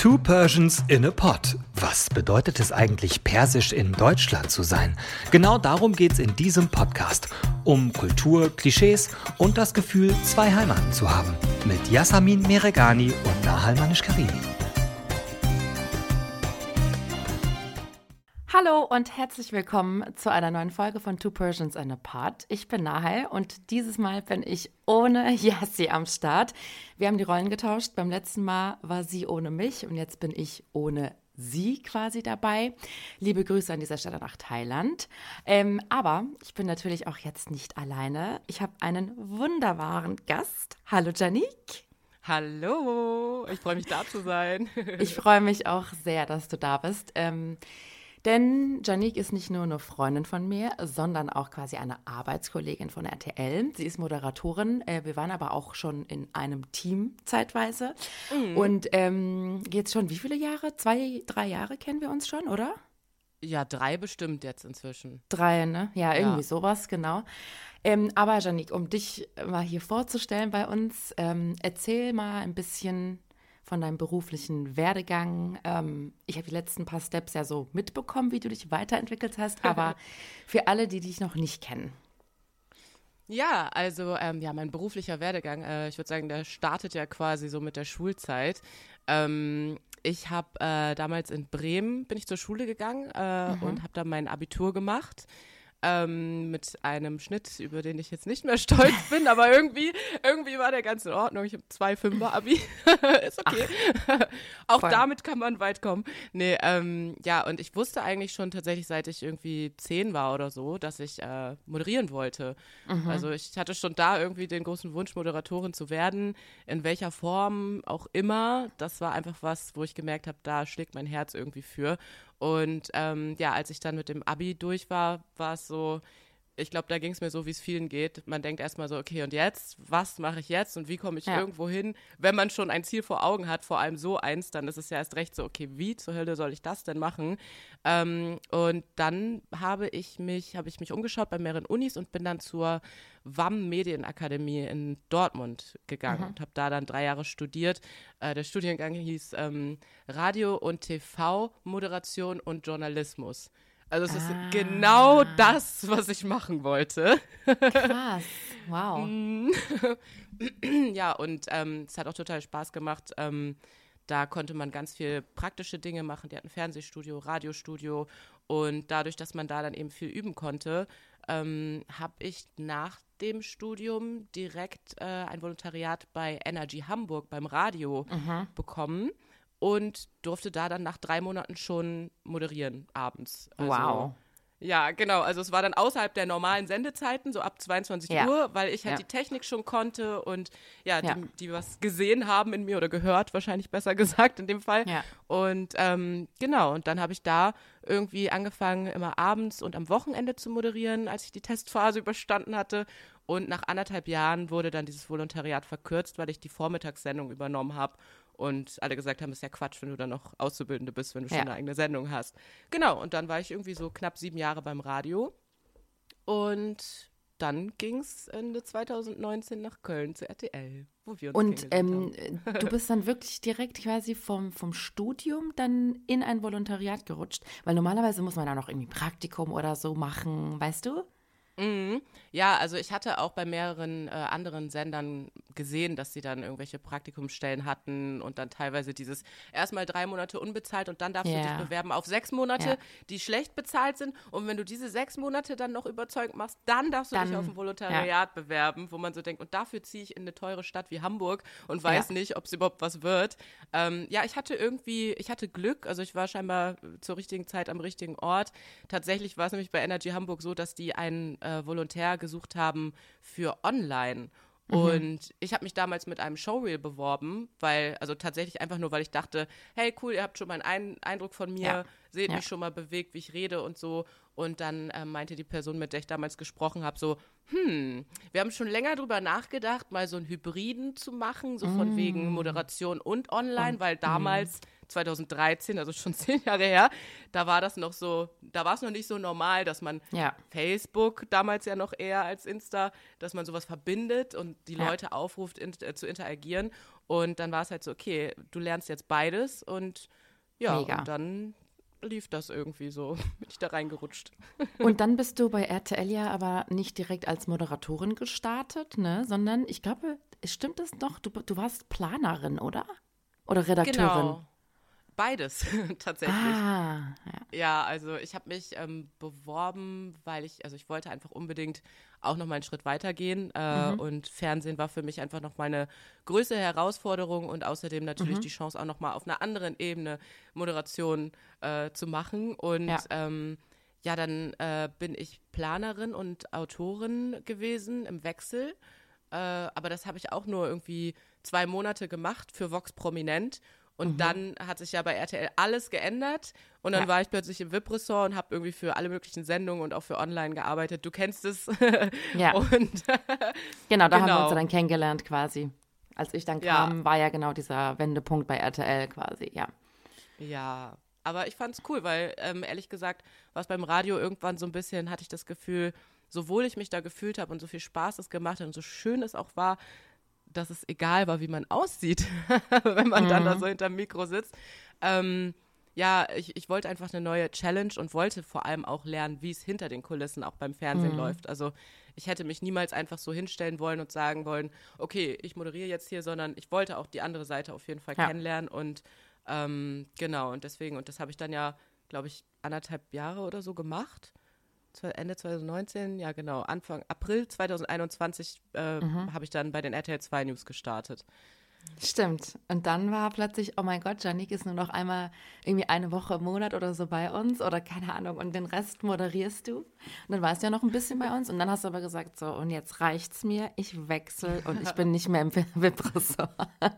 Two Persians in a Pot. Was bedeutet es eigentlich, persisch in Deutschland zu sein? Genau darum geht es in diesem Podcast. Um Kultur, Klischees und das Gefühl, zwei Heimaten zu haben. Mit Yasamin Meregani und Nahal Manish-Karimi. Hallo und herzlich willkommen zu einer neuen Folge von Two Persians and a Pot. Ich bin Nahal und dieses Mal bin ich ohne Yassi am Start. Wir haben die Rollen getauscht. Beim letzten Mal war sie ohne mich und jetzt bin ich ohne sie quasi dabei. Liebe Grüße an dieser Stelle nach Thailand. Ähm, aber ich bin natürlich auch jetzt nicht alleine. Ich habe einen wunderbaren Gast. Hallo Janik. Hallo, ich freue mich da zu sein. ich freue mich auch sehr, dass du da bist. Ähm, denn Janique ist nicht nur eine Freundin von mir, sondern auch quasi eine Arbeitskollegin von RTL. Sie ist Moderatorin. Äh, wir waren aber auch schon in einem Team zeitweise. Mhm. Und ähm, jetzt schon wie viele Jahre? Zwei, drei Jahre kennen wir uns schon, oder? Ja, drei bestimmt jetzt inzwischen. Drei, ne? Ja, irgendwie ja. sowas, genau. Ähm, aber Janik, um dich mal hier vorzustellen bei uns, ähm, erzähl mal ein bisschen von deinem beruflichen Werdegang. Ähm, ich habe die letzten paar Steps ja so mitbekommen, wie du dich weiterentwickelt hast, aber für alle, die dich noch nicht kennen. Ja, also ähm, ja, mein beruflicher Werdegang, äh, ich würde sagen, der startet ja quasi so mit der Schulzeit. Ähm, ich habe äh, damals in Bremen bin ich zur Schule gegangen äh, mhm. und habe da mein Abitur gemacht ähm, mit einem Schnitt, über den ich jetzt nicht mehr stolz bin, aber irgendwie, irgendwie war der ganz in Ordnung. Ich habe zwei Fünfer Abi, ist okay. Auch voll. damit kann man weit kommen. Nee, ähm, ja, und ich wusste eigentlich schon tatsächlich, seit ich irgendwie zehn war oder so, dass ich äh, moderieren wollte. Mhm. Also ich hatte schon da irgendwie den großen Wunsch, Moderatorin zu werden, in welcher Form auch immer. Das war einfach was, wo ich gemerkt habe, da schlägt mein Herz irgendwie für. Und ähm, ja, als ich dann mit dem Abi durch war, war es so, ich glaube, da ging es mir so, wie es vielen geht. Man denkt erstmal so, okay, und jetzt? Was mache ich jetzt und wie komme ich ja. irgendwo hin? Wenn man schon ein Ziel vor Augen hat, vor allem so eins, dann ist es ja erst recht so, okay, wie zur Hölle soll ich das denn machen? Ähm, und dann habe ich mich, habe ich mich umgeschaut bei mehreren Unis und bin dann zur WAM Medienakademie in Dortmund gegangen mhm. und habe da dann drei Jahre studiert. Äh, der Studiengang hieß ähm, Radio und TV, Moderation und Journalismus. Also es ah. ist genau das, was ich machen wollte. Krass, wow. ja, und ähm, es hat auch total Spaß gemacht. Ähm, da konnte man ganz viel praktische Dinge machen. Die hatten Fernsehstudio, Radiostudio und dadurch, dass man da dann eben viel üben konnte, ähm, habe ich nach dem Studium direkt äh, ein Volontariat bei Energy Hamburg beim Radio mhm. bekommen und durfte da dann nach drei Monaten schon moderieren abends. Also, wow. Ja, genau. Also es war dann außerhalb der normalen Sendezeiten, so ab 22 ja. Uhr, weil ich halt ja. die Technik schon konnte und ja, die, ja. die, was gesehen haben in mir oder gehört, wahrscheinlich besser gesagt in dem Fall. Und ähm, genau, und dann habe ich da irgendwie angefangen, immer abends und am Wochenende zu moderieren, als ich die Testphase überstanden hatte. Und nach anderthalb Jahren wurde dann dieses Volontariat verkürzt, weil ich die Vormittagssendung übernommen habe und alle gesagt haben, es ist ja Quatsch, wenn du dann noch Auszubildende bist, wenn du schon ja. eine eigene Sendung hast. Genau, und dann war ich irgendwie so knapp sieben Jahre beim Radio und dann ging es Ende 2019 nach Köln zu RTL, wo wir uns Und ähm, du bist dann wirklich direkt quasi vom, vom Studium dann in ein Volontariat gerutscht, weil normalerweise muss man da noch irgendwie Praktikum oder so machen, weißt du? Mhm. Ja, also ich hatte auch bei mehreren äh, anderen Sendern gesehen, dass sie dann irgendwelche Praktikumsstellen hatten und dann teilweise dieses erstmal drei Monate unbezahlt und dann darfst yeah. du dich bewerben auf sechs Monate, ja. die schlecht bezahlt sind. Und wenn du diese sechs Monate dann noch überzeugend machst, dann darfst du dann, dich auf ein Volontariat ja. bewerben, wo man so denkt, und dafür ziehe ich in eine teure Stadt wie Hamburg und weiß ja. nicht, ob es überhaupt was wird. Ähm, ja, ich hatte irgendwie, ich hatte Glück, also ich war scheinbar zur richtigen Zeit am richtigen Ort. Tatsächlich war es nämlich bei Energy Hamburg so, dass die einen äh, Volontär gesucht haben für online. Mhm. Und ich habe mich damals mit einem Showreel beworben, weil, also tatsächlich einfach nur, weil ich dachte, hey cool, ihr habt schon mal einen Eindruck von mir, ja. seht ja. mich schon mal bewegt, wie ich rede und so. Und dann äh, meinte die Person, mit der ich damals gesprochen habe, so, hm, wir haben schon länger drüber nachgedacht, mal so einen Hybriden zu machen, so von mm. wegen Moderation und online, weil damals 2013, also schon zehn Jahre her, da war das noch so, da war es noch nicht so normal, dass man Ja. Facebook damals ja noch eher als Insta, dass man sowas verbindet und die Ja. Leute aufruft, in, äh, zu interagieren. Und dann war es halt so, okay, du lernst jetzt beides und ja, Mega. und dann lief das irgendwie so, bin ich da reingerutscht. Und dann bist du bei RTL ja aber nicht direkt als Moderatorin gestartet, ne? Sondern ich glaube, stimmt das doch? Du, du warst Planerin, oder? Oder Redakteurin? Genau. Beides tatsächlich. Ah, ja. Ja, also ich habe mich ähm, beworben, weil ich, also ich wollte einfach unbedingt auch noch mal einen Schritt weitergehen äh, und Fernsehen war für mich einfach noch mal eine größere Herausforderung und außerdem natürlich die Chance auch noch mal auf einer anderen Ebene Moderation äh, zu machen und Ja. ähm, ja, dann äh, bin ich Planerin und Autorin gewesen im Wechsel. Äh, aber das habe ich auch nur irgendwie zwei Monate gemacht für Vox Prominent. Und dann hat sich ja bei RTL alles geändert. Und dann Ja. war ich plötzlich im VIP-Ressort und habe irgendwie für alle möglichen Sendungen und auch für online gearbeitet. Du kennst es. Ja. Und Genau, da haben wir Genau. uns ja dann kennengelernt quasi. Als ich dann Ja. kam, war ja genau dieser Wendepunkt bei RTL quasi, ja. Ja, aber ich fand's cool, weil ähm, ehrlich gesagt, war es beim Radio irgendwann so ein bisschen, hatte ich das Gefühl, sowohl ich mich da gefühlt habe und so viel Spaß es gemacht hat und so schön es auch war, dass es egal war, wie man aussieht, wenn man dann da so hinterm Mikro sitzt. Ähm, ja, ich, ich wollte einfach eine neue Challenge und wollte vor allem auch lernen, wie es hinter den Kulissen auch beim Fernsehen läuft. Also ich hätte mich niemals einfach so hinstellen wollen und sagen wollen, okay, ich moderiere jetzt hier, sondern ich wollte auch die andere Seite auf jeden Fall Ja. kennenlernen und ähm, genau, und deswegen, und das habe ich dann ja, glaube ich, anderthalb Jahre oder so gemacht. Ende 2019, ja genau, Anfang April 2021 äh, Mhm. habe ich dann bei den RTL 2 News gestartet. Stimmt. Und dann war plötzlich, oh mein Gott, Janik ist nur noch einmal irgendwie eine Woche im Monat oder so bei uns oder keine Ahnung und den Rest moderierst du. Und dann warst du ja noch ein bisschen bei uns und dann hast du aber gesagt, so und jetzt reicht's mir, ich wechsle und ich bin nicht mehr im VIP-Ressort.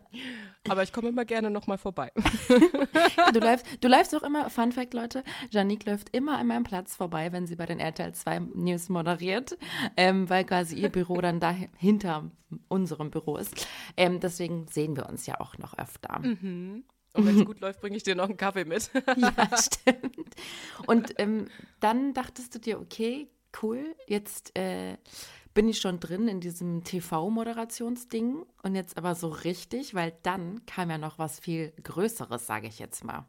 Aber ich komme immer gerne nochmal vorbei. Du läufst, du läufst auch immer, Fun Fact, Leute, Janik läuft immer an meinem Platz vorbei, wenn sie bei den RTL 2 News moderiert, ähm, weil quasi ihr Büro dann da hinter unserem Büro ist. Ähm, deswegen sehen wir uns ja auch noch öfter. Und wenn es gut läuft, bringe ich dir noch einen Kaffee mit. Ja, stimmt. Und ähm, dann dachtest du dir, okay, cool, jetzt äh, bin ich schon drin in diesem TV-Moderationsding und jetzt aber so richtig, weil dann kam ja noch was viel Größeres, sage ich jetzt mal.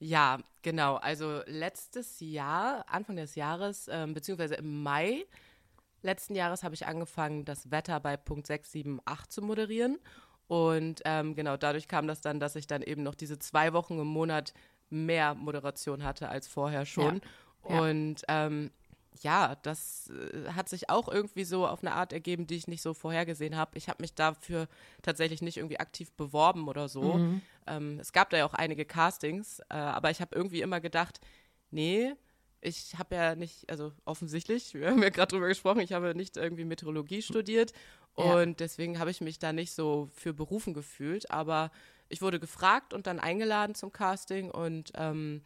Ja, genau. Also letztes Jahr, Anfang des Jahres, ähm, beziehungsweise im Mai letzten Jahres habe ich angefangen, das Wetter bei Punkt 678 zu moderieren. Und ähm, genau dadurch kam das dann, dass ich dann eben noch diese zwei Wochen im Monat mehr Moderation hatte als vorher schon. Ja. Und ähm, ja, das äh, hat sich auch irgendwie so auf eine Art ergeben, die ich nicht so vorhergesehen habe. Ich habe mich dafür tatsächlich nicht irgendwie aktiv beworben oder so. Ähm, es gab da ja auch einige Castings, äh, aber ich habe irgendwie immer gedacht, nee, ich habe ja nicht, also offensichtlich, wir haben ja gerade drüber gesprochen, ich habe nicht irgendwie Meteorologie studiert Ja. und deswegen habe ich mich da nicht so für berufen gefühlt, aber ich wurde gefragt und dann eingeladen zum Casting und ähm,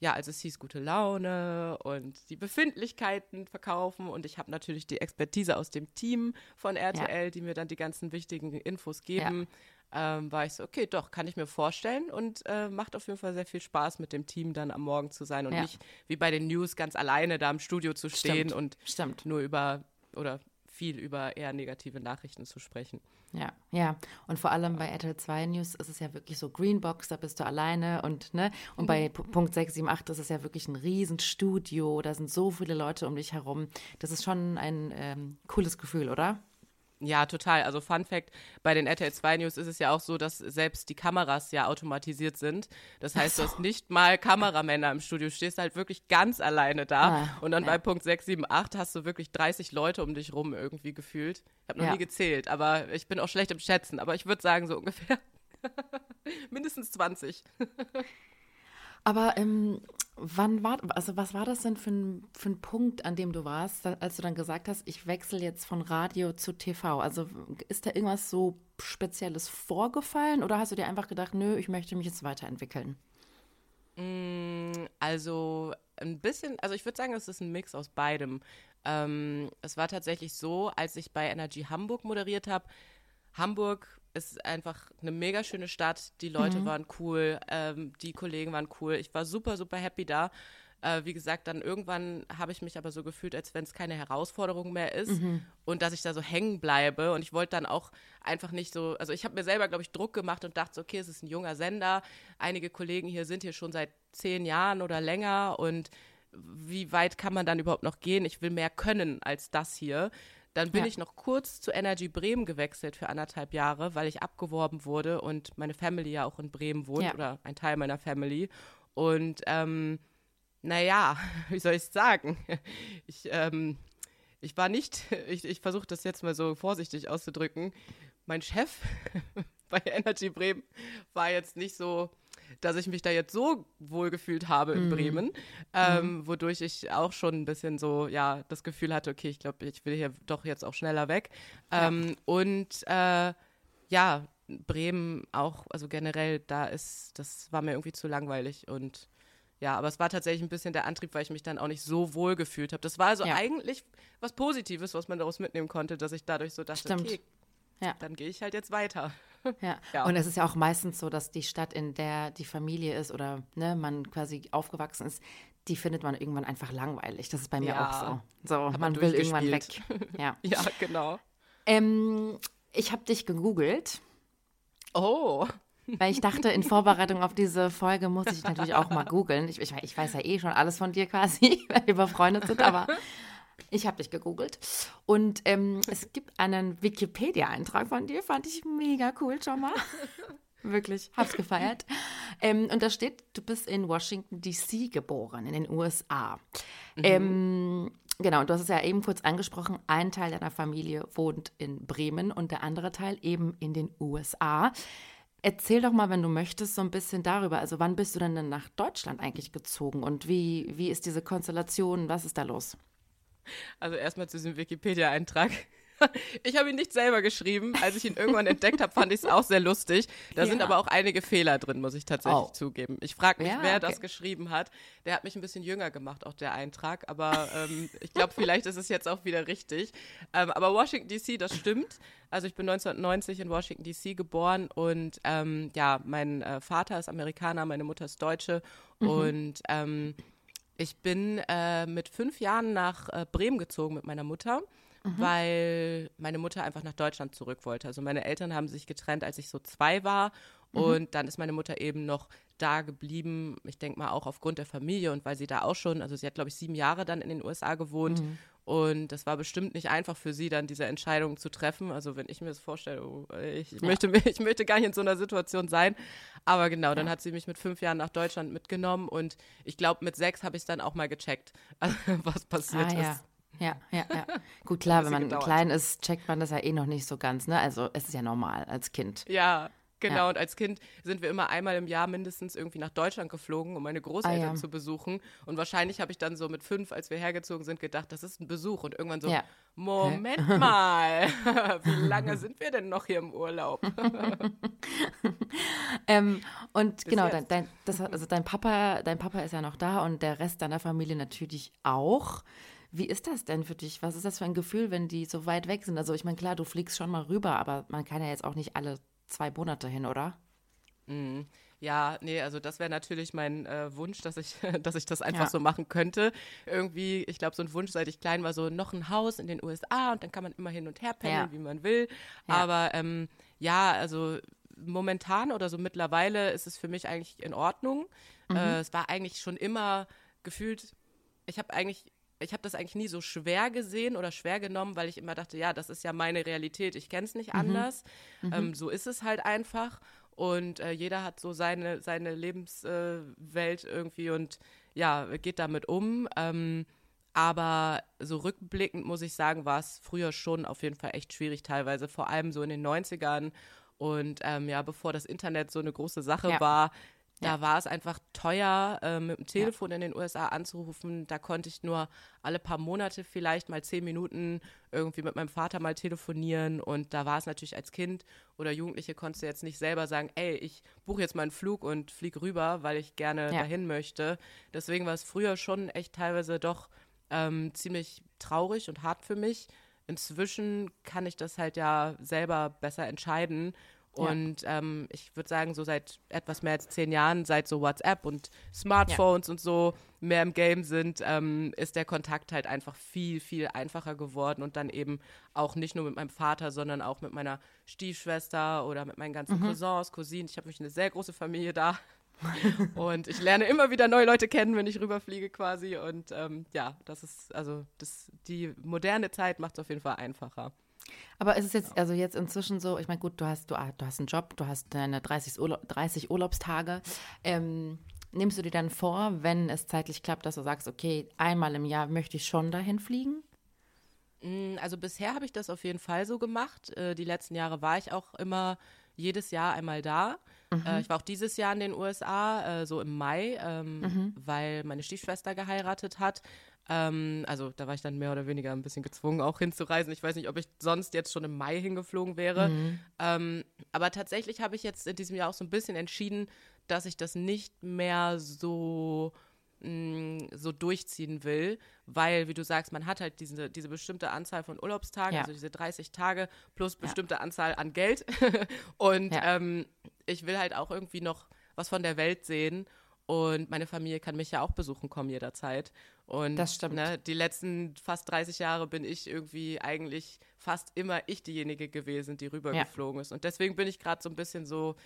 ja, also es hieß gute Laune und die Befindlichkeiten verkaufen und ich habe natürlich die Expertise aus dem Team von RTL, die mir dann die ganzen wichtigen Infos geben. Ähm, war ich so, okay, doch, kann ich mir vorstellen und äh, macht auf jeden Fall sehr viel Spaß mit dem Team dann am Morgen zu sein und Ja. nicht wie bei den News ganz alleine da im Studio zu stehen Stimmt, und stimmt. nur über oder viel über eher negative Nachrichten zu sprechen. Ja, ja. Und vor allem bei RTL 2 News ist es ja wirklich so Greenbox, da bist du alleine und ne, und bei P- Punkt 678 ist es ja wirklich ein Riesenstudio, da sind so viele Leute um dich herum. Das ist schon ein ähm, cooles Gefühl, oder? Ja, total. Also Fun Fact, bei den RTL 2 News ist es ja auch so, dass selbst die Kameras ja automatisiert sind. Das heißt, du hast nicht mal Kameramänner im Studio, du stehst halt wirklich ganz alleine da. Ah, und dann ja. bei Punkt 6, 7, 8 hast du wirklich 30 Leute um dich rum irgendwie gefühlt. Ich habe noch Ja. nie gezählt, aber ich bin auch schlecht im Schätzen. Aber ich würde sagen, so ungefähr mindestens 20. Aber ähm, wann war, also was war das denn für ein, für ein Punkt, an dem du warst, als du dann gesagt hast, ich wechsle jetzt von Radio zu TV? Also ist da irgendwas so Spezielles vorgefallen oder hast du dir einfach gedacht, nö, ich möchte mich jetzt weiterentwickeln? Also ein bisschen, also ich würde sagen, es ist ein Mix aus beidem. Ähm, es war tatsächlich so, als ich bei Energy Hamburg moderiert habe, Hamburg ist einfach eine mega schöne Stadt. Die Leute Mhm. waren cool, ähm, die Kollegen waren cool. Ich war super, super happy da. Äh, wie gesagt, dann irgendwann habe ich mich aber so gefühlt, als wenn es keine Herausforderung mehr ist Mhm. und dass ich da so hängen bleibe. Und ich wollte dann auch einfach nicht so, also ich habe mir selber, glaube ich, Druck gemacht und dachte, so, okay, es ist ein junger Sender. Einige Kollegen hier sind hier schon seit zehn Jahren oder länger und wie weit kann man dann überhaupt noch gehen? Ich will mehr können als das hier. Dann bin Ja. ich noch kurz zu Energy Bremen gewechselt für anderthalb Jahre, weil ich abgeworben wurde und meine Family ja auch in Bremen wohnt Ja. oder ein Teil meiner Family. Und ähm, naja, wie soll ich es sagen? Ich, ähm, ich war nicht, ich, ich versuche das jetzt mal so vorsichtig auszudrücken. Mein Chef bei Energy Bremen war jetzt nicht so, dass ich mich da jetzt so wohl gefühlt habe in Bremen, ähm, wodurch ich auch schon ein bisschen so, ja, das Gefühl hatte, okay, ich glaube, ich will hier doch jetzt auch schneller weg. Ähm, und äh, ja, Bremen auch, also generell, da ist, das war mir irgendwie zu langweilig und ja, aber es war tatsächlich ein bisschen der Antrieb, weil ich mich dann auch nicht so wohl gefühlt habe. Das war also Ja. eigentlich was Positives, was man daraus mitnehmen konnte, dass ich dadurch so dachte, Stimmt. okay, Ja. dann gehe ich halt jetzt weiter. Ja. Ja. und es ist ja auch meistens so, dass die Stadt, in der die Familie ist oder ne, man quasi aufgewachsen ist, die findet man irgendwann einfach langweilig. Das ist bei mir Ja. auch so. So, man will irgendwann weg. Ja. Ja, genau. Ähm, ich habe dich gegoogelt, Oh, weil ich dachte, in Vorbereitung auf diese Folge muss ich natürlich auch mal googeln. Ich, ich, ich weiß ja eh schon alles von dir quasi, weil wir befreundet sind, aber ich habe dich gegoogelt. Und ähm, es gibt einen Wikipedia-Eintrag von dir, fand ich mega cool schon mal. Wirklich, hab's gefeiert. Ähm, und da steht, du bist in Washington, D.C. geboren, in den USA. Ähm, genau, und du hast es ja eben kurz angesprochen, ein Teil deiner Familie wohnt in Bremen und der andere Teil eben in den USA. Erzähl doch mal, wenn du möchtest, so ein bisschen darüber. Also wann bist du denn dann nach Deutschland eigentlich gezogen und wie, wie ist diese Konstellation, was ist da los? Also erstmal zu diesem Wikipedia-Eintrag. Ich habe ihn nicht selber geschrieben. Als ich ihn irgendwann entdeckt habe, fand ich es auch sehr lustig. Da sind Ja. aber auch einige Fehler drin, muss ich tatsächlich Oh. zugeben. Ich frage mich, Ja, wer okay. das geschrieben hat. Der hat mich ein bisschen jünger gemacht, auch der Eintrag. Aber ähm, ich glaube, vielleicht ist es jetzt auch wieder richtig. Ähm, aber Washington DC, das stimmt. Also ich bin 1990 in Washington DC geboren und ähm, ja, mein äh, Vater ist Amerikaner, meine Mutter ist Deutsche und ähm, ich bin äh, mit fünf Jahren nach äh, Bremen gezogen mit meiner Mutter, weil meine Mutter einfach nach Deutschland zurück wollte. Also meine Eltern haben sich getrennt, als ich so zwei war. Und dann ist meine Mutter eben noch da geblieben. Ich denke mal auch aufgrund der Familie und weil sie da auch schon, also sie hat, glaube ich, sieben Jahre dann in den USA gewohnt. Und das war bestimmt nicht einfach für sie, dann diese Entscheidung zu treffen. Also wenn ich mir das vorstelle, oh, ich, ich möchte, ich möchte gar nicht in so einer Situation sein. Aber genau, dann hat sie mich mit fünf Jahren nach Deutschland mitgenommen und ich glaube, mit sechs habe ich es dann auch mal gecheckt, was passiert ah, ja. ist. Ja, ja, ja. Gut, klar, wenn man gedauert. klein ist, checkt man das ja eh noch nicht so ganz, ne? Also es ist ja normal als Kind. Ja, genau. Ja. Und als Kind sind wir immer einmal im Jahr mindestens irgendwie nach Deutschland geflogen, um meine Großeltern Ah, ja. zu besuchen. Und wahrscheinlich habe ich dann so mit fünf, als wir hergezogen sind, gedacht, das ist ein Besuch. Und irgendwann so, Ja. Moment mal, wie lange sind wir denn noch hier im Urlaub? Ähm, und genau, dein, dein, das, also dein Papa, dein Papa ist ja noch da und der Rest deiner Familie natürlich auch. Wie ist das denn für dich? Was ist das für ein Gefühl, wenn die so weit weg sind? Also ich meine, klar, du fliegst schon mal rüber, aber man kann ja jetzt auch nicht alle zwei Monate hin, oder? Ja, nee, also das wäre natürlich mein äh, Wunsch, dass ich, dass ich das einfach Ja. so machen könnte. Irgendwie, ich glaube, so ein Wunsch, seit ich klein war, so noch ein Haus in den USA und dann kann man immer hin und her pendeln, Ja. wie man will. Ja. Aber ähm, ja, also momentan oder so mittlerweile ist es für mich eigentlich in Ordnung. Mhm. Äh, es war eigentlich schon immer gefühlt, ich habe eigentlich ich habe das eigentlich nie so schwer gesehen oder schwer genommen, weil ich immer dachte, ja, das ist ja meine Realität, ich kenne es nicht anders. Ähm, so ist es halt einfach. Und äh, jeder hat so seine, seine Lebenswelt äh, irgendwie und ja, geht damit um. Ähm, aber so rückblickend muss ich sagen, war es früher schon auf jeden Fall echt schwierig teilweise, vor allem so in den 90ern. Und ähm, ja, bevor das Internet so eine große Sache Ja. war, da Ja. war es einfach teuer, äh, mit dem Telefon in den USA anzurufen. Da konnte ich nur alle paar Monate vielleicht mal zehn Minuten irgendwie mit meinem Vater mal telefonieren. Und da war es natürlich als Kind oder Jugendliche konntest du jetzt nicht selber sagen, ey, ich buche jetzt mal einen Flug und fliege rüber, weil ich gerne Ja. dahin möchte. Deswegen war es früher schon echt teilweise doch ähm, ziemlich traurig und hart für mich. Inzwischen kann ich das halt ja selber besser entscheiden. Und ja. ähm, ich würde sagen, so seit etwas mehr als zehn Jahren, seit so WhatsApp und Smartphones ja. und so mehr im Game sind, ähm, ist der Kontakt halt einfach viel, viel einfacher geworden und dann eben auch nicht nur mit meinem Vater, sondern auch mit meiner Stiefschwester oder mit meinen ganzen mhm. Cousins, Cousinen. Ich habe mich eine sehr große Familie da. und ich lerne immer wieder neue Leute kennen, wenn ich rüberfliege quasi. Und ähm, ja, das ist, also das, die moderne Zeit macht es auf jeden Fall einfacher. Aber ist es jetzt, also jetzt inzwischen so, ich meine, gut, du hast, du, ah, du hast einen Job, du hast deine 30, Urlaub, 30 Urlaubstage. Ähm, nimmst du dir dann vor, wenn es zeitlich klappt, dass du sagst, okay, einmal im Jahr möchte ich schon dahin fliegen? Mm, also bisher habe ich das auf jeden Fall so gemacht. Äh, die letzten Jahre war ich auch immer jedes Jahr einmal da. Mhm. Äh, ich war auch dieses Jahr in den USA, äh, so im Mai, ähm, mhm. weil meine Stiefschwester geheiratet hat. Ähm, also da war ich dann mehr oder weniger ein bisschen gezwungen, auch hinzureisen. Ich weiß nicht, ob ich sonst jetzt schon im Mai hingeflogen wäre. Mhm. Ähm, aber tatsächlich habe ich jetzt in diesem Jahr auch so ein bisschen entschieden, dass ich das nicht mehr so mm, so durchziehen will, weil, wie du sagst, man hat halt diese, diese bestimmte Anzahl von Urlaubstagen, ja. also diese 30 Tage plus bestimmte ja. Anzahl an Geld. und ja. ähm, ich will halt auch irgendwie noch was von der Welt sehen und meine Familie kann mich ja auch besuchen kommen jederzeit. Und das stimmt. Ne, die letzten fast 30 Jahre bin ich irgendwie eigentlich fast immer ich diejenige gewesen, die rübergeflogen ja. ist. Und deswegen bin ich gerade so ein bisschen so,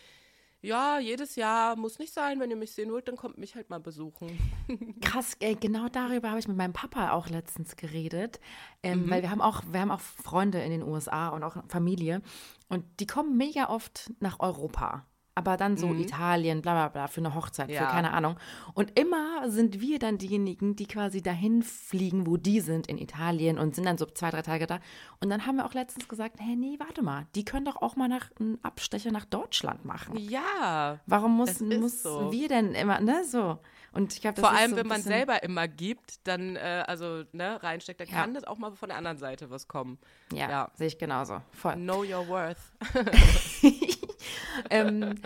ja, jedes Jahr muss nicht sein, wenn ihr mich sehen wollt, dann kommt mich halt mal besuchen. Krass, ey, genau darüber habe ich mit meinem Papa auch letztens geredet, ähm, mhm. weil wir haben auch, wir haben auch Freunde in den USA und auch Familie und die kommen mega oft nach Europa aber dann so mhm. Italien, bla bla bla, für eine Hochzeit, ja. für keine Ahnung. Und immer sind wir dann diejenigen, die quasi dahin fliegen, wo die sind, in Italien und sind dann so zwei, drei Tage da. Und dann haben wir auch letztens gesagt, hey, nee, warte mal, die können doch auch mal nach, einen Abstecher nach Deutschland machen. Ja. Warum muss, muss so. wir denn immer, ne, so. Und ich glaube, Vor allem, so wenn man selber immer gibt, dann, äh, also, ne, reinsteckt, dann ja. kann das auch mal von der anderen Seite was kommen. Ja, ja. sehe ich genauso. Voll. Know your worth. ähm,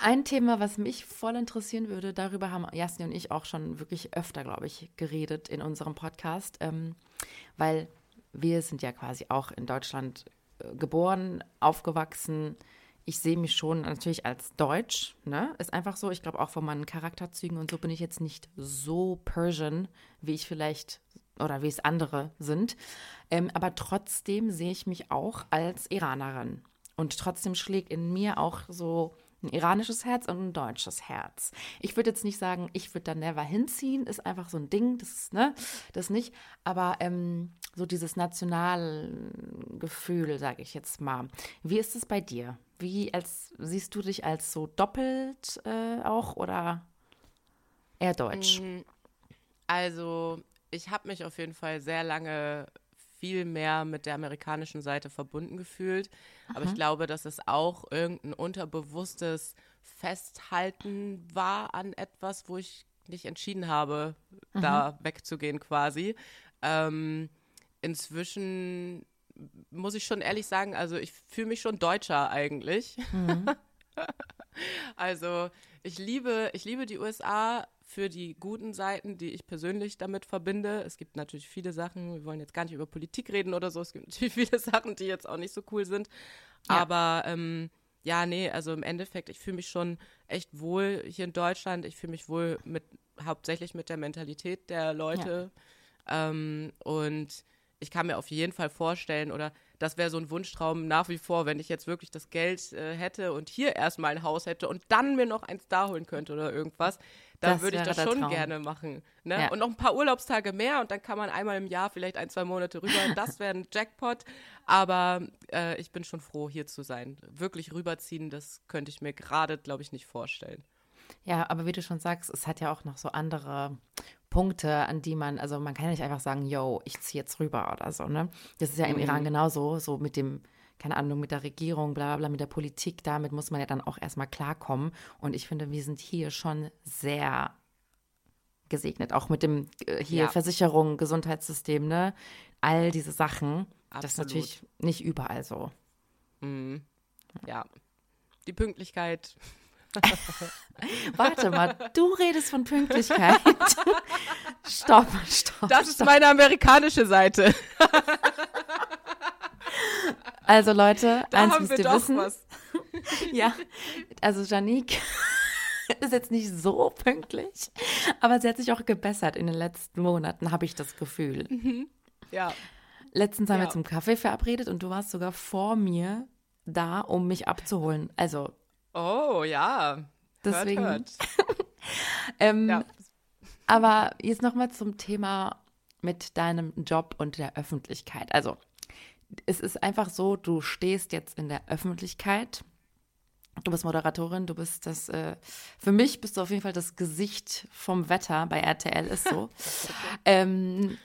ein Thema, was mich voll interessieren würde, darüber haben Jasni und ich auch schon wirklich öfter, glaube ich, geredet in unserem Podcast, ähm, weil wir sind ja quasi auch in Deutschland äh, geboren, aufgewachsen. Ich sehe mich schon natürlich als Deutsch, ne? Ist einfach so. Ich glaube auch von meinen Charakterzügen und so bin ich jetzt nicht so Persian, wie ich vielleicht oder wie es andere sind. Ähm, aber trotzdem sehe ich mich auch als Iranerin. Und trotzdem schlägt in mir auch so ein iranisches Herz und ein deutsches Herz. Ich würde jetzt nicht sagen, ich würde da never hinziehen, ist einfach so ein Ding, das ist, ne, das nicht. Aber ähm, so dieses Nationalgefühl, sage ich jetzt mal. Wie ist es bei dir? Wie als siehst du dich als so doppelt äh, auch oder eher deutsch? Mm, also ich habe mich auf jeden Fall sehr lange viel mehr mit der amerikanischen Seite verbunden gefühlt. Aha. Aber ich glaube, dass es auch irgendein unterbewusstes Festhalten war an etwas, wo ich nicht entschieden habe, Aha. da wegzugehen quasi. Ähm, inzwischen muss ich schon ehrlich sagen, also ich fühle mich schon deutscher eigentlich. Mhm. also ich liebe, ich liebe die USA für die guten Seiten, die ich persönlich damit verbinde. Es gibt natürlich viele Sachen, wir wollen jetzt gar nicht über Politik reden oder so, es gibt natürlich viele Sachen, die jetzt auch nicht so cool sind. Ja. Aber ähm, ja, nee, also im Endeffekt, ich fühle mich schon echt wohl hier in Deutschland. Ich fühle mich wohl mit hauptsächlich mit der Mentalität der Leute. Ja. Ähm, und ich kann mir auf jeden Fall vorstellen, oder das wäre so ein Wunschtraum nach wie vor, wenn ich jetzt wirklich das Geld äh, hätte und hier erstmal ein Haus hätte und dann mir noch eins da holen könnte oder irgendwas, dann würde ich das schon Traum. gerne machen. Ne? Ja. Und noch ein paar Urlaubstage mehr und dann kann man einmal im Jahr vielleicht ein, zwei Monate rüber. Das wäre ein Jackpot. Aber äh, ich bin schon froh, hier zu sein. Wirklich rüberziehen, das könnte ich mir gerade, glaube ich, nicht vorstellen. Ja, aber wie du schon sagst, es hat ja auch noch so andere Punkte, an die man, also man kann ja nicht einfach sagen, yo, ich ziehe jetzt rüber oder so, ne? Das ist ja im mhm. Iran genauso, so mit dem, keine Ahnung, mit der Regierung, bla bla bla, mit der Politik, damit muss man ja dann auch erstmal klarkommen. Und ich finde, wir sind hier schon sehr gesegnet, auch mit dem äh, hier ja. Versicherung, Gesundheitssystem, ne? All diese Sachen. Absolut. Das ist natürlich nicht überall so. Mhm. Ja. Die Pünktlichkeit Warte mal, du redest von Pünktlichkeit. stopp, stopp. Das ist meine amerikanische Seite. Also Leute, da eins müsst ihr wissen. Was. ja, also Janique ist jetzt nicht so pünktlich, aber sie hat sich auch gebessert in den letzten Monaten, habe ich das Gefühl. Mhm. Ja. Letztens haben Ja. wir zum Kaffee verabredet und du warst sogar vor mir da, um mich abzuholen. Also Oh, ja. Deswegen- Hört, Ähm, hört. Ja. Aber jetzt nochmal zum Thema mit deinem Job und der Öffentlichkeit. Also, es ist einfach so, du stehst jetzt in der Öffentlichkeit. Du bist Moderatorin, du bist das, äh, für mich bist du auf jeden Fall das Gesicht vom Wetter bei RTL, ist so. ähm,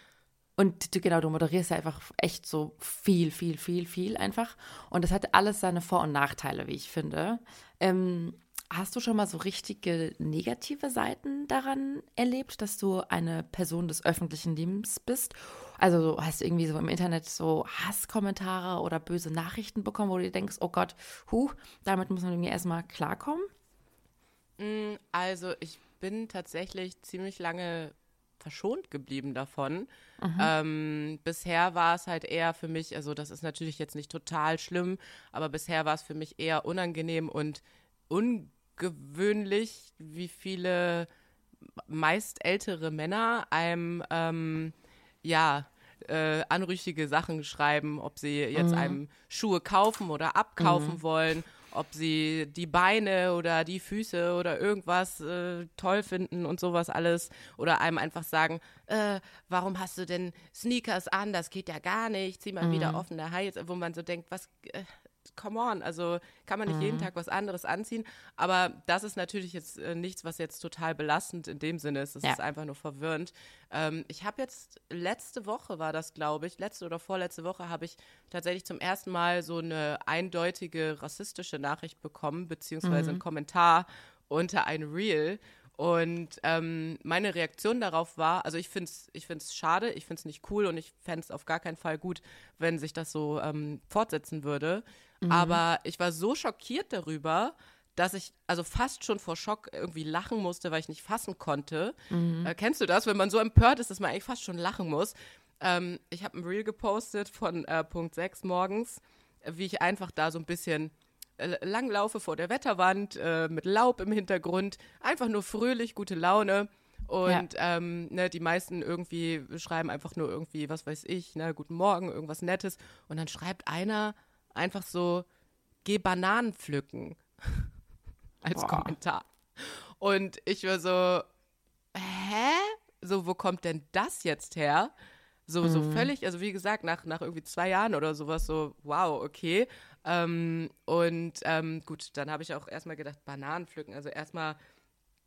und du, genau, du moderierst ja einfach echt so viel, viel, viel, viel einfach. Und das hat alles seine Vor- und Nachteile, wie ich finde. Ähm, hast du schon mal so richtige negative Seiten daran erlebt, dass du eine Person des öffentlichen Lebens bist? Also so, hast du irgendwie so im Internet so Hasskommentare oder böse Nachrichten bekommen, wo du dir denkst, oh Gott, huh, damit muss man irgendwie erstmal klarkommen? Mm, Also ich bin tatsächlich ziemlich lange verschont geblieben davon. Ähm, bisher war es halt eher für mich, also das ist natürlich jetzt nicht total schlimm, aber bisher war es für mich eher unangenehm und ungewöhnlich, wie viele meist ältere Männer einem ähm, ja äh, anrüchige Sachen schreiben, ob sie jetzt einem Schuhe kaufen oder abkaufen wollen, ob sie die Beine oder die Füße oder irgendwas äh, toll finden und sowas alles oder einem einfach sagen, äh, warum hast du denn Sneakers an? Das geht ja gar nicht. Zieh mal wieder offene High, wo man so denkt, was äh, come on, also kann man nicht jeden Tag was anderes anziehen. Aber das ist natürlich jetzt äh, nichts, was jetzt total belastend in dem Sinne ist. Es Ja. ist einfach nur verwirrend. Ähm, ich habe jetzt, letzte Woche war das, glaube ich, letzte oder vorletzte Woche habe ich tatsächlich zum ersten Mal so eine eindeutige rassistische Nachricht bekommen, beziehungsweise einen Kommentar unter ein Reel. Und ähm, meine Reaktion darauf war, also ich finde es ich find's schade, ich finde es nicht cool und ich fände es auf gar keinen Fall gut, wenn sich das so ähm, fortsetzen würde. Aber ich war so schockiert darüber, dass ich also fast schon vor Schock irgendwie lachen musste, weil ich nicht fassen konnte. Äh, kennst du das, wenn man so empört ist, dass man eigentlich fast schon lachen muss? Ähm, ich habe ein Reel gepostet von äh, Punkt 6 morgens, wie ich einfach da so ein bisschen langlaufe vor der Wetterwand äh, mit Laub im Hintergrund, einfach nur fröhlich, gute Laune. Und ähm, ne, die meisten irgendwie schreiben einfach nur irgendwie, was weiß ich, ne, guten Morgen, irgendwas Nettes. Und dann schreibt einer einfach so, geh Bananen pflücken. Als Boah. Kommentar. Und ich war so, hä? So, wo kommt denn das jetzt her? So, so völlig, also wie gesagt, nach, nach irgendwie zwei Jahren oder sowas, so, wow, okay. Ähm, und ähm, gut, dann habe ich auch erstmal gedacht, Bananen pflücken. Also erstmal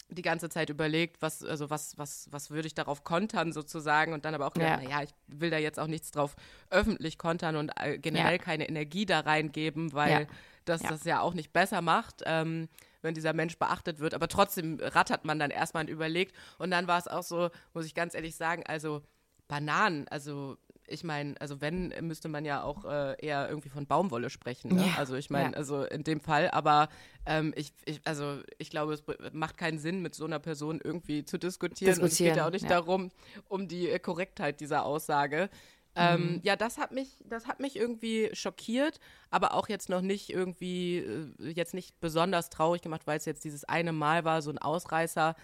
die ganze Zeit überlegt, was, also was, was, was würde ich darauf kontern sozusagen und dann aber auch gedacht, Ja. naja, ich will da jetzt auch nichts drauf öffentlich kontern und äh, generell Ja. keine Energie da reingeben, weil Ja. das Ja. das ja auch nicht besser macht, ähm, wenn dieser Mensch beachtet wird. Aber trotzdem rattert man dann erstmal und überlegt. Und dann war es auch so, muss ich ganz ehrlich sagen, also Bananen, also ich meine, also wenn, müsste man ja auch äh, eher irgendwie von Baumwolle sprechen. Ne? Ja, Also ich meine, ja. also in dem Fall, aber ähm, ich, ich, also ich glaube, es macht keinen Sinn, mit so einer Person irgendwie zu diskutieren. Und es geht ja auch nicht Diskutieren, ja. darum, um die äh, Korrektheit dieser Aussage. Ähm, Mhm. Ja, das hat mich, das hat mich irgendwie schockiert, aber auch jetzt noch nicht irgendwie, äh, jetzt nicht besonders traurig gemacht, weil es jetzt dieses eine Mal war, so ein Ausreißer.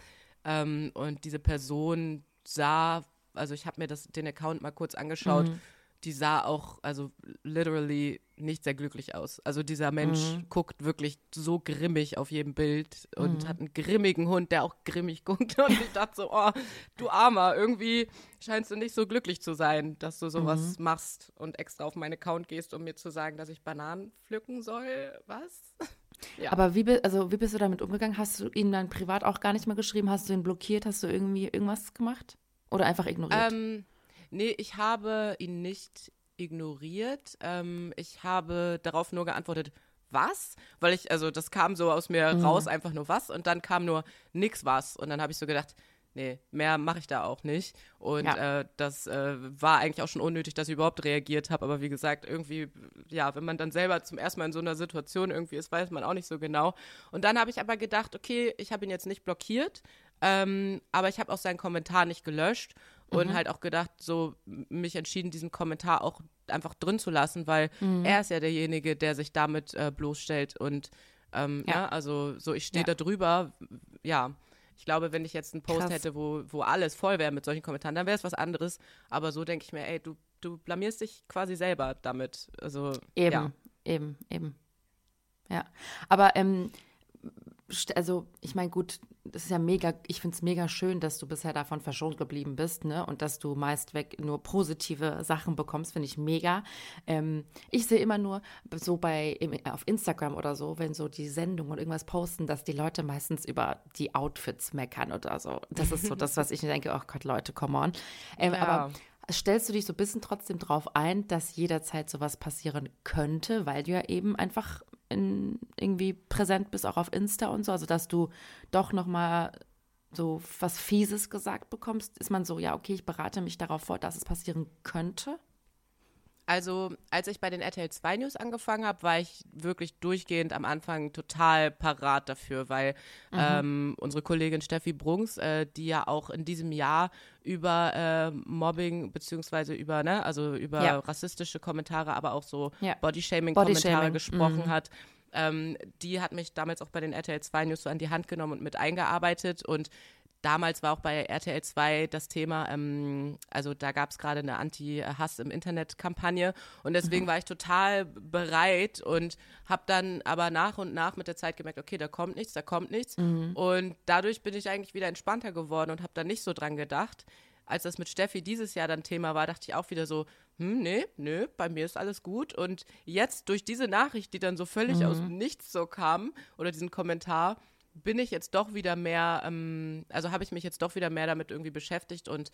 Ähm, und diese Person sah, also ich habe mir das, den Account mal kurz angeschaut, Mhm. die sah auch, also literally nicht sehr glücklich aus. Also dieser Mensch Mhm. guckt wirklich so grimmig auf jedem Bild und hat einen grimmigen Hund, der auch grimmig guckt. Und ich dachte so, oh, du Armer, irgendwie scheinst du nicht so glücklich zu sein, dass du sowas machst und extra auf meinen Account gehst, um mir zu sagen, dass ich Bananen pflücken soll. Was? Ja. Aber wie, also wie bist du damit umgegangen? Hast du ihn dann privat auch gar nicht mehr geschrieben? Hast du ihn blockiert? Hast du irgendwie irgendwas gemacht? Oder einfach ignoriert? Ähm, nee, ich habe ihn nicht ignoriert. Ähm, ich habe darauf nur geantwortet, was? Weil ich, also das kam so aus mir raus, einfach nur was. Und dann kam nur nix was. Und dann habe ich so gedacht, nee, mehr mache ich da auch nicht. Und Ja. äh, das äh, war eigentlich auch schon unnötig, dass ich überhaupt reagiert habe. Aber wie gesagt, irgendwie, ja, wenn man dann selber zum ersten Mal in so einer Situation irgendwie ist, weiß man auch nicht so genau. Und dann habe ich aber gedacht, okay, ich habe ihn jetzt nicht blockiert, ähm, aber ich habe auch seinen Kommentar nicht gelöscht und halt auch gedacht, so mich entschieden, diesen Kommentar auch einfach drin zu lassen, weil er ist ja derjenige, der sich damit äh, bloßstellt und Ähm, Ja. ne? Also so, ich stehe Ja. da drüber, ja. Ich glaube, wenn ich jetzt einen Post Krass. hätte, wo, wo alles voll wäre mit solchen Kommentaren, dann wäre es was anderes. Aber so denke ich mir, ey, du, du blamierst dich quasi selber damit. Also, Eben, ja. eben, eben. Ja. Aber, ähm, also, ich meine, gut, das ist ja mega, ich finde es mega schön, dass du bisher davon verschont geblieben bist, ne? Und dass du meist weg nur positive Sachen bekommst, finde ich mega. Ähm, ich sehe immer nur so bei auf Instagram oder so, wenn so die Sendungen und irgendwas posten, dass die Leute meistens über die Outfits meckern oder so. Das ist so das, was ich denke, oh Gott, Leute, come on. Ähm, Ja. Aber stellst du dich so ein bisschen trotzdem drauf ein, dass jederzeit sowas passieren könnte, weil du ja eben einfach in, irgendwie präsent bist, auch auf Insta und so, also dass du doch noch mal so was Fieses gesagt bekommst, ist man so, ja, okay, ich berate mich darauf vor, dass es passieren könnte? Also, als ich bei den RTL 2 News angefangen habe, war ich wirklich durchgehend am Anfang total parat dafür, weil Mhm. ähm, unsere Kollegin Steffi Brunks, äh, die ja auch in diesem Jahr über äh, Mobbing beziehungsweise über, ne, also über Ja. rassistische Kommentare, aber auch so Ja. Bodyshaming-Kommentare Bodyshaming, gesprochen mhm. hat. Ähm, die hat mich damals auch bei den RTL 2 News so an die Hand genommen und mit eingearbeitet und Damals war auch bei RTL 2 das Thema, ähm, also da gab es gerade eine Anti-Hass im Internet-Kampagne und deswegen war ich total bereit und habe dann aber nach und nach mit der Zeit gemerkt, okay, da kommt nichts, da kommt nichts und dadurch bin ich eigentlich wieder entspannter geworden und habe da nicht so dran gedacht. Als das mit Steffi dieses Jahr dann Thema war, dachte ich auch wieder so, hm, nee, nö, bei mir ist alles gut. Und jetzt durch diese Nachricht, die dann so völlig aus dem Nichts so kam, oder diesen Kommentar, bin ich jetzt doch wieder mehr, ähm, also habe ich mich jetzt doch wieder mehr damit irgendwie beschäftigt und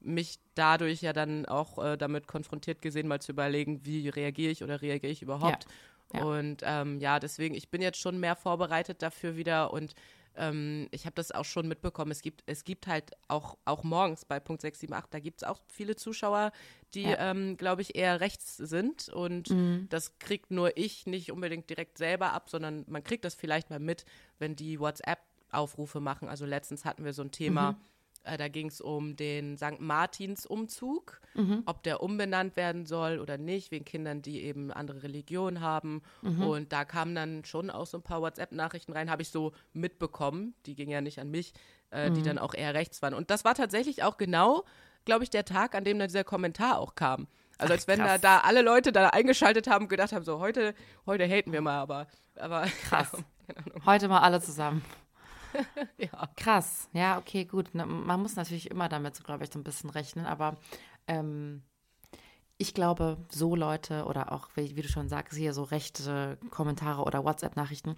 mich dadurch ja dann auch äh, damit konfrontiert gesehen, mal zu überlegen, wie reagiere ich oder reagiere ich überhaupt. Ja. Und ähm, ja, deswegen, ich bin jetzt schon mehr vorbereitet dafür wieder und ähm, ich habe das auch schon mitbekommen. Es gibt, es gibt halt auch, auch morgens bei Punkt 678, da gibt es auch viele Zuschauer, die, Ja. ähm, glaube ich, eher rechts sind. Und das kriegt nur ich nicht unbedingt direkt selber ab, sondern man kriegt das vielleicht mal mit, wenn die WhatsApp-Aufrufe machen. Also letztens hatten wir so ein Thema. Äh, Da ging es um den St. Martins-Umzug, ob der umbenannt werden soll oder nicht, wegen Kindern, die eben andere Religionen haben. Und da kamen dann schon auch so ein paar WhatsApp-Nachrichten rein, habe ich so mitbekommen. Die gingen ja nicht an mich, äh, die dann auch eher rechts waren. Und das war tatsächlich auch genau, glaube ich, der Tag, an dem dann dieser Kommentar auch kam. Also als wenn da, da alle Leute da eingeschaltet haben und gedacht haben, so heute, heute haten wir mal, aber, aber Krass. Ja. Heute mal alle zusammen. Ja. Krass. Ja, okay, gut. Man muss natürlich immer damit, so, glaube ich, so ein bisschen rechnen, aber ähm, ich glaube, so Leute oder auch, wie, wie du schon sagst, hier so rechte Kommentare oder WhatsApp-Nachrichten,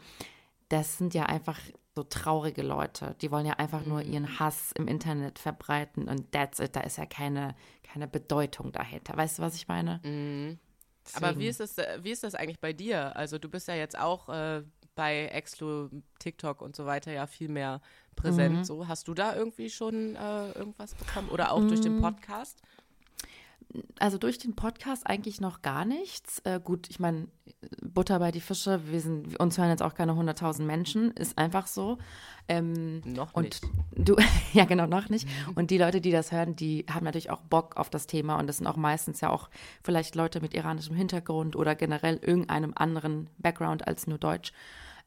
das sind ja einfach so traurige Leute. Die wollen ja einfach nur ihren Hass im Internet verbreiten und that's it. Da ist ja keine, keine Bedeutung dahinter. Weißt du, was ich meine? Aber Deswegen. wie ist, das, äh, wie ist das eigentlich bei dir? Also du bist ja jetzt auch äh, bei Exlo, TikTok und so weiter ja viel mehr präsent. Mhm. So, hast du da irgendwie schon äh, irgendwas bekommen? Oder auch durch Mhm. den Podcast? Also durch den Podcast eigentlich noch gar nichts. Äh, gut, ich meine, Butter bei die Fische, wir sind, uns hören jetzt auch keine 100.000 Menschen, ist einfach so. Ähm, Noch und nicht. du, ja genau, noch nicht. Und die Leute, die das hören, die haben natürlich auch Bock auf das Thema und das sind auch meistens ja auch vielleicht Leute mit iranischem Hintergrund oder generell irgendeinem anderen Background als nur Deutsch.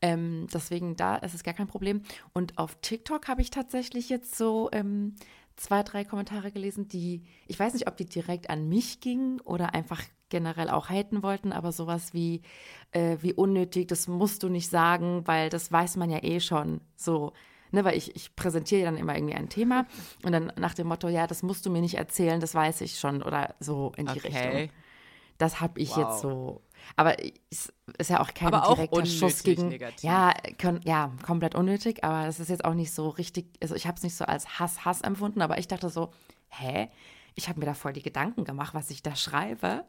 Ähm, deswegen da ist es gar kein Problem. Und auf TikTok habe ich tatsächlich jetzt so ähm, zwei, drei Kommentare gelesen, die, ich weiß nicht, ob die direkt an mich gingen oder einfach generell auch haten wollten, aber sowas wie, äh, wie unnötig, das musst du nicht sagen, weil das weiß man ja eh schon so. Ne, weil ich, ich präsentiere dann immer irgendwie ein Thema und dann nach dem Motto, ja, das musst du mir nicht erzählen, das weiß ich schon oder so in die Okay. Richtung. Das habe ich Wow. jetzt so. Aber es ist ja auch kein Aber auch direkter Schuss unnötig gegen. negativ. Ja, können, ja, komplett unnötig, aber das ist jetzt auch nicht so richtig. Also ich habe es nicht so als Hass, Hass empfunden, aber ich dachte so, hä? Ich habe mir da voll die Gedanken gemacht, was ich da schreibe.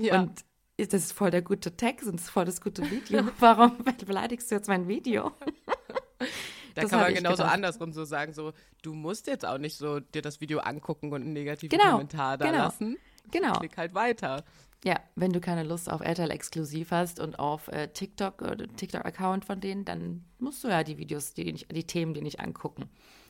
Ja. Und das ist voll der gute Text und das ist voll das gute Video. Warum beleidigst du jetzt mein Video? Da das kann man genauso gedacht. andersrum so sagen, so, du musst jetzt auch nicht so dir das Video angucken und einen negativen Genau, Kommentar da genau. lassen. Genau. Klick halt weiter. Ja, wenn du keine Lust auf RTL exklusiv hast und auf äh, TikTok oder TikTok-Account von denen, dann musst du ja die Videos, die, nicht, die Themen, die nicht angucken.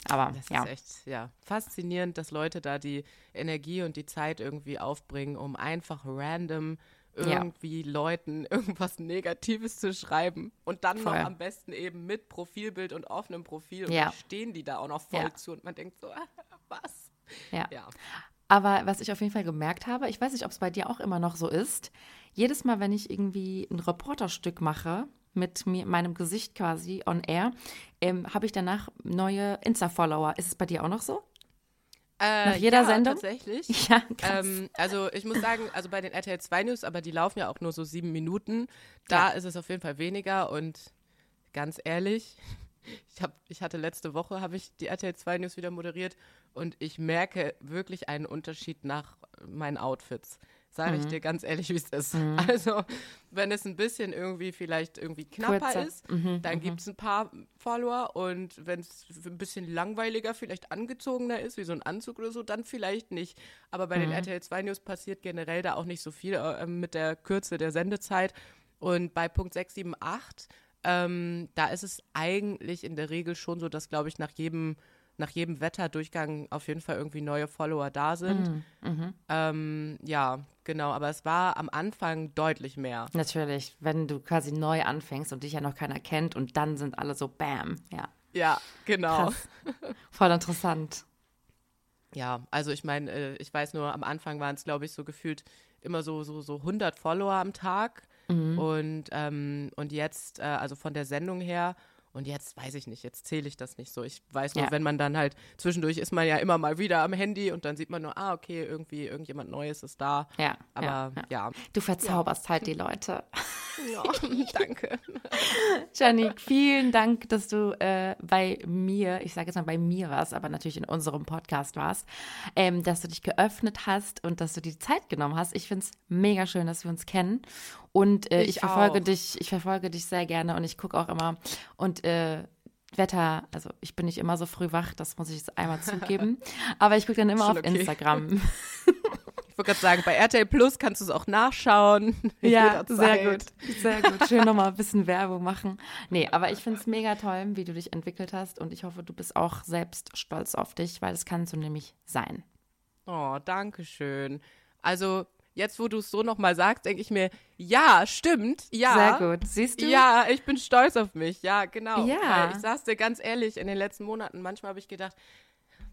Aber Das ja, ist echt, ja, faszinierend, dass Leute da die Energie und die Zeit irgendwie aufbringen, um einfach random irgendwie ja. Leuten irgendwas Negatives zu schreiben und dann voll. noch am besten eben mit Profilbild und offenem Profil und ja. dann stehen die da auch noch voll zu und man denkt so, was? Ja. ja. Aber was ich auf jeden Fall gemerkt habe, ich weiß nicht, ob es bei dir auch immer noch so ist, jedes Mal, wenn ich irgendwie ein Reporterstück mache, mit mir, meinem Gesicht quasi on air, ähm, habe ich danach neue Insta-Follower. Ist es bei dir auch noch so? Äh, Nach jeder ja, Sendung? tatsächlich. Ja, krass. Ähm, also ich muss sagen, also bei den RTL 2 News, aber die laufen ja auch nur so sieben Minuten. Da ja. ist es auf jeden Fall weniger und ganz ehrlich, ich, hab, ich hatte letzte Woche, habe ich die RTL 2 News wieder moderiert und ich merke wirklich einen Unterschied nach meinen Outfits. Sage mhm. ich dir ganz ehrlich, wie es ist. Mhm. Also, wenn es ein bisschen irgendwie vielleicht irgendwie knapper Kurzer. ist, mhm. dann mhm. gibt es ein paar Follower und wenn es ein bisschen langweiliger, vielleicht angezogener ist, wie so ein Anzug oder so, dann vielleicht nicht. Aber bei den mhm. RTL 2 News passiert generell da auch nicht so viel äh, mit der Kürze der Sendezeit. Und bei Punkt 678, ähm, da ist es eigentlich in der Regel schon so, dass, glaube ich, nach jedem nach jedem Wetterdurchgang auf jeden Fall irgendwie neue Follower da sind. Mhm. mhm. Ähm, ja, genau, aber es war am Anfang deutlich mehr. Natürlich, wenn du quasi neu anfängst und dich ja noch keiner kennt und dann sind alle so Bam, ja. Ja, genau. Krass. Voll interessant. Ja, also ich meine, äh, ich weiß nur, am Anfang waren es, glaube ich, so gefühlt immer so, so, so 100 Follower am Tag. Mhm. Und, ähm, und jetzt, äh, also von der Sendung her, und jetzt weiß ich nicht, jetzt zähle ich das nicht so. Ich weiß nur, ja. wenn man dann halt zwischendurch ist man ja immer mal wieder am Handy und dann sieht man nur, ah, okay, irgendwie irgendjemand Neues ist da. Ja. Aber ja. ja. Du verzauberst halt die Leute. Ja, danke. Janik, vielen Dank, dass du äh, bei mir, ich sage jetzt mal bei mir warst, aber natürlich in unserem Podcast warst, ähm, dass du dich geöffnet hast und dass du die Zeit genommen hast. Ich finde es mega schön, dass wir uns kennen. Und äh, ich, ich, verfolge auch. dich, ich verfolge dich sehr gerne und ich gucke auch immer. Und äh, Wetter, also ich bin nicht immer so früh wach, das muss ich jetzt einmal zugeben. Aber ich gucke dann immer auf okay. Instagram. Ich wollte gerade sagen, bei RTL Plus kannst du es auch nachschauen. Ja, sehr gut. Sehr gut. Schön nochmal ein bisschen Werbung machen. Nee, aber ich finde es mega toll, wie du dich entwickelt hast und ich hoffe, du bist auch selbst stolz auf dich, weil das kannst du nämlich sein. Oh, danke schön. Also jetzt, wo du es so nochmal sagst, denke ich mir, ja, stimmt, ja. Sehr gut, siehst du? Ja, ich bin stolz auf mich, ja, genau. Ja. ich sag's dir ganz ehrlich, in den letzten Monaten, manchmal habe ich gedacht,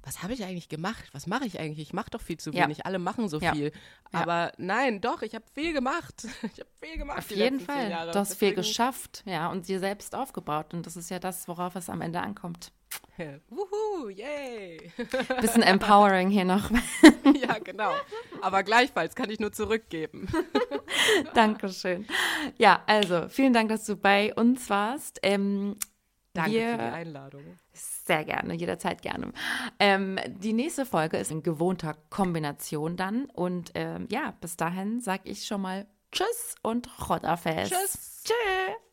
was habe ich eigentlich gemacht? Was mache ich eigentlich? Ich mache doch viel zu wenig. Ja. Alle machen so ja. viel. Aber ja. nein, doch, ich habe viel gemacht. Ich habe viel gemacht. Auf jeden Fall. Du hast viel geschafft, ja, und dir selbst aufgebaut. Und das ist ja das, worauf es am Ende ankommt. Wuhu, yay. Bisschen empowering hier noch. ja, genau. Aber gleichfalls kann ich nur zurückgeben. Dankeschön. Ja, also vielen Dank, dass du bei uns warst. Ähm, Danke wir, für die Einladung. Sehr gerne, jederzeit gerne. Ähm, die nächste Folge ist in gewohnter Kombination dann. Und ähm, ja, bis dahin sage ich schon mal Tschüss und Rodderfest. Tschüss. Tschüss.